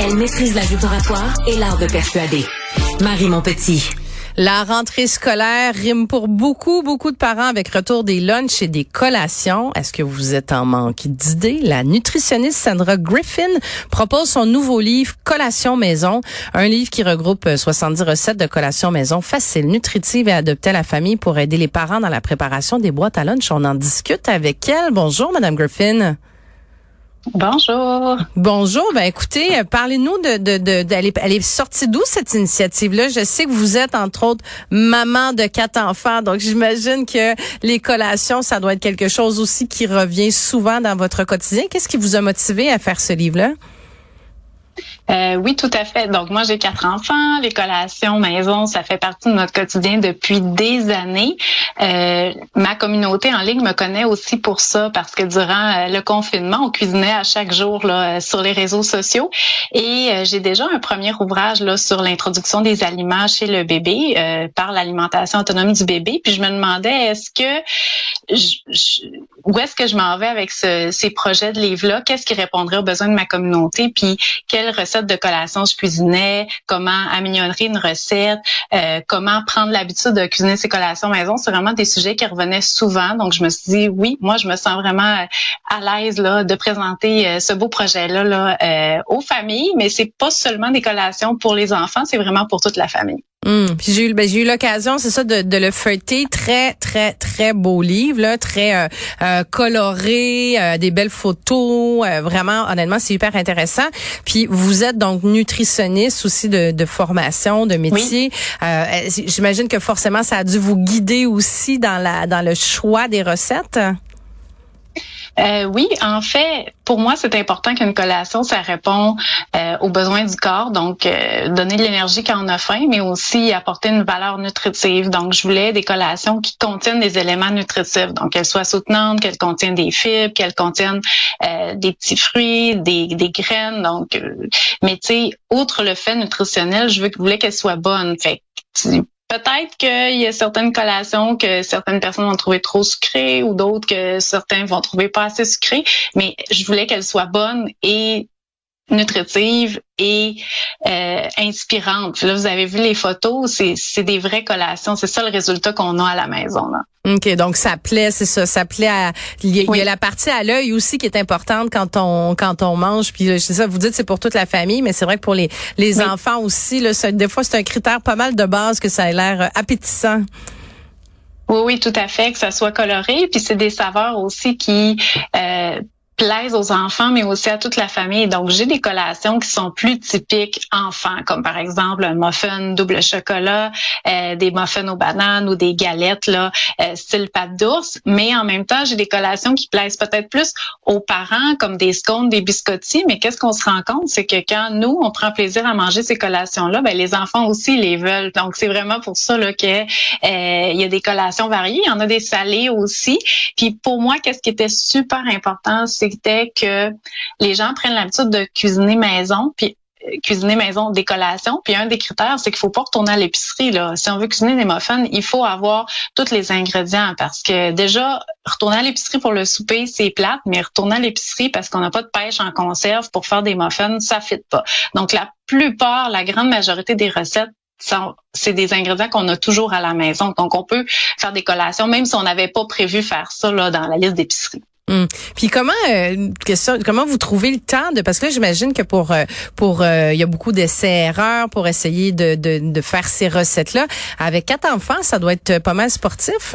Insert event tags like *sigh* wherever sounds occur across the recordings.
elle maîtrise la et l'art de persuader. Marie Montpetit. La rentrée scolaire rime pour beaucoup, beaucoup de parents avec retour des lunchs et des collations. Est-ce que vous êtes en manque d'idées? La nutritionniste Sandra Griffin propose son nouveau livre Collation maison, un livre qui regroupe 70 recettes de collation maison faciles, nutritives et adaptées à la famille pour aider les parents dans la préparation des boîtes à lunch. On en discute avec elle. Bonjour, Madame Griffin. Bonjour. Bonjour. Ben écoutez, euh, parlez-nous de, de, de, sortie d'où cette initiative-là? Je sais que vous êtes entre autres maman de quatre enfants, donc j'imagine que les collations, ça doit être quelque chose aussi qui revient souvent dans votre quotidien. Qu'est-ce qui vous a motivé à faire ce livre-là? Euh, oui, tout à fait. Donc moi, j'ai quatre enfants. Les collations maison, ça fait partie de notre quotidien depuis des années. Euh, ma communauté en ligne me connaît aussi pour ça parce que durant euh, le confinement, on cuisinait à chaque jour là, sur les réseaux sociaux. Et j'ai déjà un premier ouvrage là sur l'introduction des aliments chez le bébé par l'alimentation autonome du bébé. Puis je me demandais est-ce que où est-ce que je m'en vais avec ce, ces projets de livre-là Qu'est-ce qui répondrait aux besoins de ma communauté? Puis quelles de collation je cuisinais, comment améliorer une recette, euh, comment prendre l'habitude de cuisiner ses collations maison. C'est vraiment des sujets qui revenaient souvent. Donc, je me suis dit, oui, moi, je me sens vraiment euh, à l'aise là de présenter euh, ce beau projet-là là, aux familles. Mais c'est pas seulement des collations pour les enfants, c'est vraiment pour toute la famille. Puis j'ai eu, ben, j'ai eu l'occasion, c'est ça, de, de, le feuilleter. Très, très, très beau livre, là, très euh, euh coloré, euh, des belles photos. Euh, vraiment, honnêtement, c'est hyper intéressant. Puis vous êtes donc nutritionniste aussi de, de formation, de métier. J'imagine que forcément, ça a dû vous guider aussi dans la dans le choix des recettes? Euh, oui, en fait, pour moi, c'est important qu'une collation, ça répond euh, aux besoins du corps, donc euh, donner de l'énergie quand on a faim, mais aussi apporter une valeur nutritive. Donc, je voulais des collations qui contiennent des éléments nutritifs, donc qu'elles soient soutenantes, qu'elles contiennent des fibres, qu'elles contiennent des petits fruits, des, des graines. Donc, mais tu sais, outre le fait nutritionnel, je voulais qu'elles soient bonnes. Fait Peut-être qu'il y a certaines collations que certaines personnes vont trouver trop sucrées ou d'autres que certains vont trouver pas assez sucrées, mais je voulais qu'elles soient bonnes et nutritive et euh, inspirante. là, vous avez vu les photos, c'est des vraies collations. C'est ça le résultat qu'on a à la maison. Là. OK, donc ça plaît, c'est ça, ça plaît à il y, a, la partie à l'œil aussi qui est importante quand on quand on mange puis c'est ça vous dites c'est pour toute la famille mais c'est vrai que pour les les enfants aussi là des fois c'est un critère pas mal de base que ça ait l'air euh, appétissant. Oui, oui, tout à fait, que ça soit coloré. Puis c'est des saveurs aussi qui euh, plaisent aux enfants, mais aussi à toute la famille. Donc, j'ai des collations qui sont plus typiques enfants, comme par exemple un muffin double chocolat, euh, des muffins aux bananes ou des galettes là, euh, style pâte d'ours. Mais en même temps, j'ai des collations qui plaisent peut-être plus aux parents, comme des scones, des biscottis. Mais qu'est-ce qu'on se rend compte, c'est que quand nous, on prend plaisir à manger ces collations-là, ben les enfants aussi les veulent. Donc, c'est vraiment pour ça là que euh, il y a des collations variées. Il y en a des salées aussi. Puis pour moi, qu'est-ce qui était super important, c'était que les gens prennent l'habitude de cuisiner maison, puis euh, cuisiner maison des collations. Puis un des critères, c'est qu'il faut pas retourner à l'épicerie. Là. Si on veut cuisiner des muffins, il faut avoir tous les ingrédients parce que déjà, retourner à l'épicerie pour le souper, c'est plate, mais retourner à l'épicerie parce qu'on n'a pas de pêche en conserve pour faire des muffins, ça fit pas. Donc la plupart, la grande majorité des recettes c'est des ingrédients qu'on a toujours à la maison. Donc, on peut faire des collations, même si on n'avait pas prévu faire ça là, dans la liste d'épicerie. Hum. Puis comment euh, comment vous trouvez le temps de parce que j'imagine que pour euh, pour euh, il y a beaucoup d'essais erreurs pour essayer de, de, de faire ces recettes là avec quatre enfants ça doit être pas mal sportif.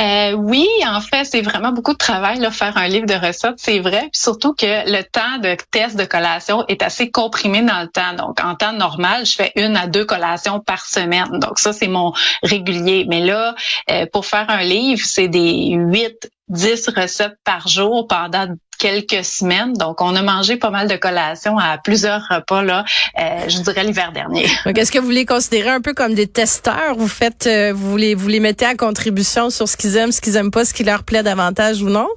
Euh, oui, en fait, c'est vraiment beaucoup de travail là, faire un livre de recettes, c'est vrai. Puis surtout que le temps de test de collation est assez comprimé dans le temps. Donc, en temps normal, je fais une à deux collations par semaine. Donc, ça, c'est mon régulier. Mais là, euh, pour faire un livre, c'est des huit 10 recettes par jour pendant quelques semaines. Donc, on a mangé pas mal de collations à plusieurs repas, là, euh, je dirais l'hiver dernier. *laughs* Est-ce que vous les considérez un peu comme des testeurs? Vous faites, euh, vous les, vous les mettez à contribution sur ce qu'ils aiment, ce qu'ils aiment pas, ce qui leur plaît davantage ou non?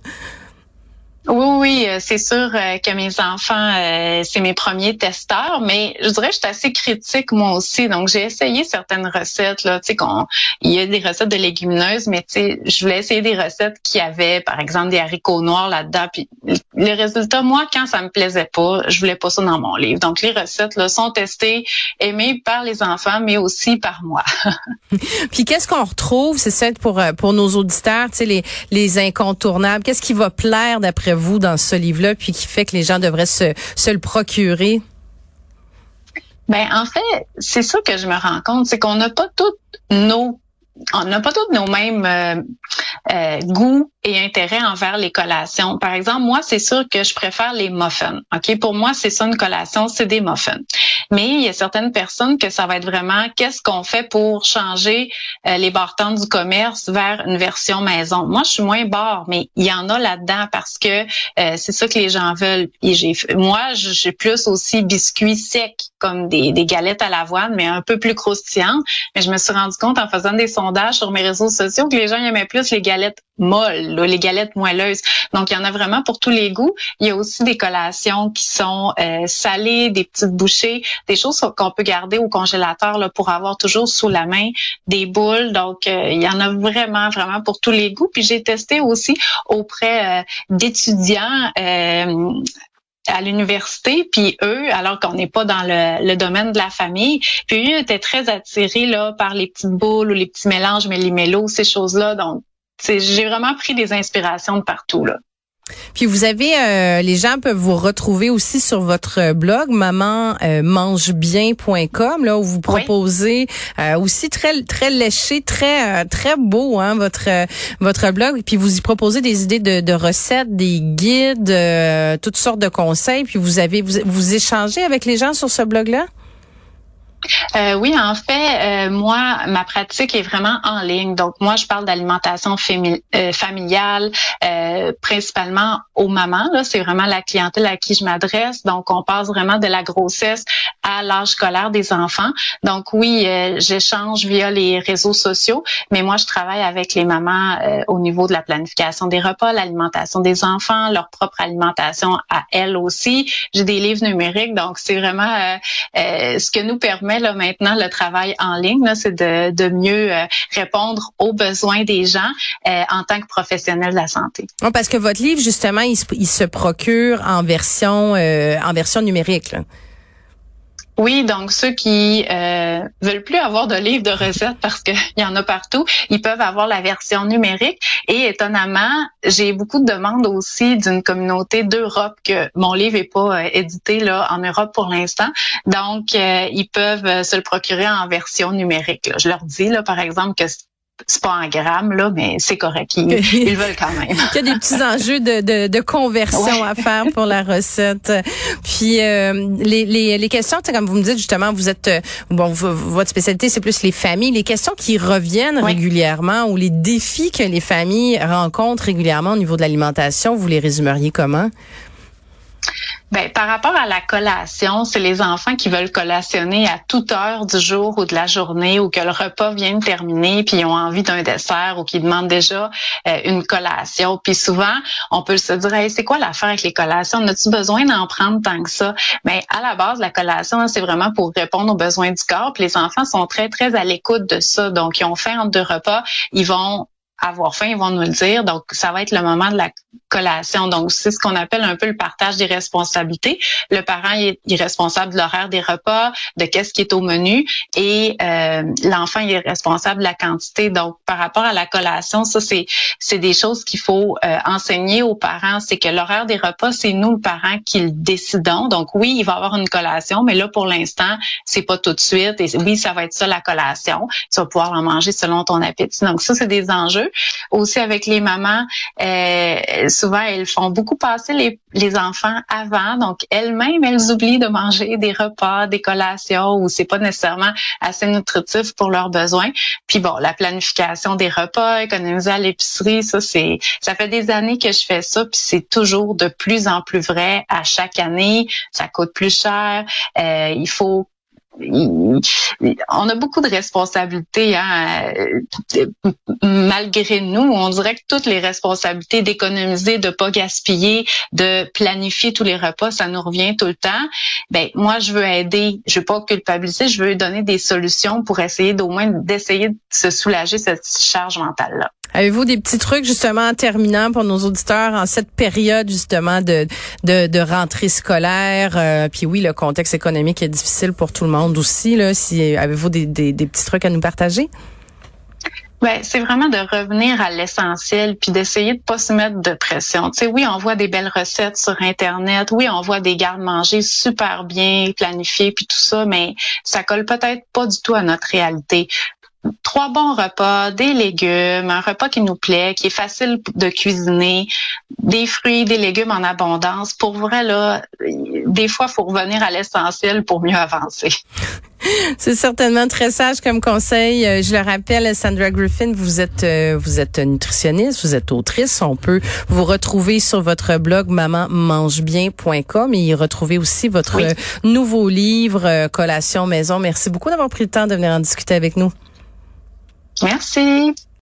Oui, euh, c'est sûr euh, que mes enfants, euh, c'est mes premiers testeurs, mais je dirais que je suis assez critique moi aussi. Donc, j'ai essayé certaines recettes. Là, tu sais, qu'on, il y a des recettes de légumineuses, mais tu sais, je voulais essayer des recettes qui avaient, par exemple, des haricots noirs là-dedans. Puis, le résultat, moi, quand ça me plaisait pas, je voulais pas ça dans mon livre. Donc, les recettes là, sont testées, aimées par les enfants, mais aussi par moi. *laughs* Puis, qu'est-ce qu'on retrouve, c'est ça pour pour nos auditeurs, tu sais, les les incontournables? Qu'est-ce qui va plaire d'après vous dans ce livre-là, puis qui fait que les gens devraient se, se le procurer? Ben en fait, c'est ça que je me rends compte, c'est qu'on n'a pas toutes nos on n'a pas tous nos mêmes euh, euh, goûts et intérêts envers les collations. Par exemple, moi, c'est sûr que je préfère les muffins. Ok, pour moi, c'est ça une collation, c'est des muffins. Mais il y a certaines personnes que ça va être vraiment qu'est-ce qu'on fait pour changer euh, les bartends du commerce vers une version maison. Moi, je suis moins bar, mais il y en a là-dedans parce que c'est ça que les gens veulent. Et j'ai, moi, j'ai plus aussi biscuits secs comme des, des galettes à l'avoine, mais un peu plus croustillantes. Mais je me suis rendu compte en faisant des sondages sur mes réseaux sociaux que les gens aimaient plus les galettes molles, les galettes moelleuses. Donc, il y en a vraiment pour tous les goûts. Il y a aussi des collations qui sont euh, salées, des petites bouchées, des choses qu'on peut garder au congélateur là, pour avoir toujours sous la main des boules. Donc, euh, il y en a vraiment, vraiment pour tous les goûts. Puis, j'ai testé aussi auprès euh, d'étudiants à l'université, puis eux, alors qu'on n'est pas dans le, le, domaine de la famille, puis eux étaient très attirés là par les petites boules ou les petits mélanges méli-mélo, ces choses-là. Donc, j'ai vraiment pris des inspirations de partout là. Puis vous avez, euh, les gens peuvent vous retrouver aussi sur votre blog mamanmangebien.com euh, là où vous proposez euh, aussi très très léché, très très beau hein votre votre blog. Puis vous y proposez des idées de, de recettes, des guides, toutes sortes de conseils. Puis vous avez vous, vous échangez avec les gens sur ce blog là. Euh, oui, en fait, euh, moi, ma pratique est vraiment en ligne. Donc, moi, je parle d'alimentation euh, familiale, principalement aux mamans. C'est vraiment la clientèle à qui je m'adresse. Donc, on passe vraiment de la grossesse à l'âge scolaire des enfants. Donc, oui, j'échange via les réseaux sociaux, mais moi, je travaille avec les mamans au niveau de la planification des repas, l'alimentation des enfants, leur propre alimentation à elles aussi. J'ai des livres numériques, donc c'est vraiment ce que nous permet là maintenant le travail en ligne, c'est de, de mieux euh, répondre aux besoins des gens euh, en tant que professionnel de la santé. parce que votre livre justement, il se, procure en version euh, en version numérique. Là. Oui, donc ceux qui euh, veulent plus avoir de livres de recettes parce qu'il *laughs* y en a partout, ils peuvent avoir la version numérique. Et étonnamment, j'ai beaucoup de demandes aussi d'une communauté d'Europe que mon livre est pas euh, édité là en Europe pour l'instant. Donc, euh, ils peuvent se le procurer en version numérique. Je leur dis là, par exemple, que c'est pas en grammes, là, mais c'est correct. Ils, *laughs* ils, veulent quand même. Il y a des petits enjeux de, de, de conversion à faire pour la recette. Puis euh, les, les, les questions, comme vous me dites justement, vous êtes euh, bon, votre spécialité c'est plus les familles. Les questions qui reviennent régulièrement ou les défis que les familles rencontrent régulièrement au niveau de l'alimentation, vous les résumeriez comment? Ben, par rapport à la collation, c'est les enfants qui veulent collationner à toute heure du jour ou de la journée ou que le repas vient de terminer puis ils ont envie d'un dessert ou qui demandent déjà euh, une collation. Puis souvent, on peut se dire hey, c'est quoi l'affaire avec les collations? As-tu besoin d'en prendre tant que ça? Mais à la base, la collation, c'est vraiment pour répondre aux besoins du corps. Puis les enfants sont très très à l'écoute de ça. Donc ils ont faim entre deux repas, ils vont avoir faim, ils vont nous le dire. Donc, ça va être le moment de la collation. Donc, c'est ce qu'on appelle un peu le partage des responsabilités. Le parent est, responsable de l'horaire des repas, de qu'est-ce qui est au menu, et euh, l'enfant est responsable de la quantité. Donc, par rapport à la collation, ça c'est c'est des choses qu'il faut euh, enseigner aux parents. C'est que l'horaire des repas, c'est nous le parent qui le décidons. Donc, oui, il va avoir une collation, mais là pour l'instant, c'est pas tout de suite. Et oui, ça va être ça la collation. Tu vas pouvoir en manger selon ton appétit. Donc, ça c'est des enjeux. Aussi avec les mamans. Euh, souvent, elles font beaucoup passer les, les enfants avant. Donc, elles-mêmes, elles oublient de manger des repas, des collations où c'est pas nécessairement assez nutritif pour leurs besoins. Puis bon, la planification des repas, économiser à l'épicerie, ça, c'est, ça fait des années que je fais ça. Puis c'est toujours de plus en plus vrai à chaque année. Ça coûte plus cher. Euh, il faut on a beaucoup de responsabilités hein, malgré nous. On dirait que toutes les responsabilités d'économiser, de pas gaspiller, de planifier tous les repas, ça nous revient tout le temps. Ben moi, je veux aider. Je veux pas culpabiliser. Je veux donner des solutions pour essayer d'au moins d'essayer de se soulager cette charge mentale là. Avez-vous des petits trucs justement en terminant pour nos auditeurs en cette période justement de de, de rentrée scolaire? Euh, Puis oui, le contexte économique est difficile pour tout le monde aussi. Là, si avez-vous des, des, des petits trucs à nous partager? Ben, c'est vraiment de revenir à l'essentiel puis d'essayer de pas se mettre de pression. Tu sais, oui, on voit des belles recettes sur internet, oui, on voit des gardes-manger super bien planifiés puis tout ça, mais ça colle peut-être pas du tout à notre réalité trois bons repas, des légumes, un repas qui nous plaît, qui est facile de cuisiner, des fruits, des légumes en abondance. Pour vrai, là, des fois, faut revenir à l'essentiel pour mieux avancer. *laughs* C'est certainement très sage comme conseil. Euh, je le rappelle, Sandra Griffin, vous êtes euh, vous êtes nutritionniste, vous êtes autrice. On peut vous retrouver sur votre blog mamanmangebien.com et y retrouver aussi votre nouveau livre euh, Collation Maison. Merci beaucoup d'avoir pris le temps de venir en discuter avec nous. Merci.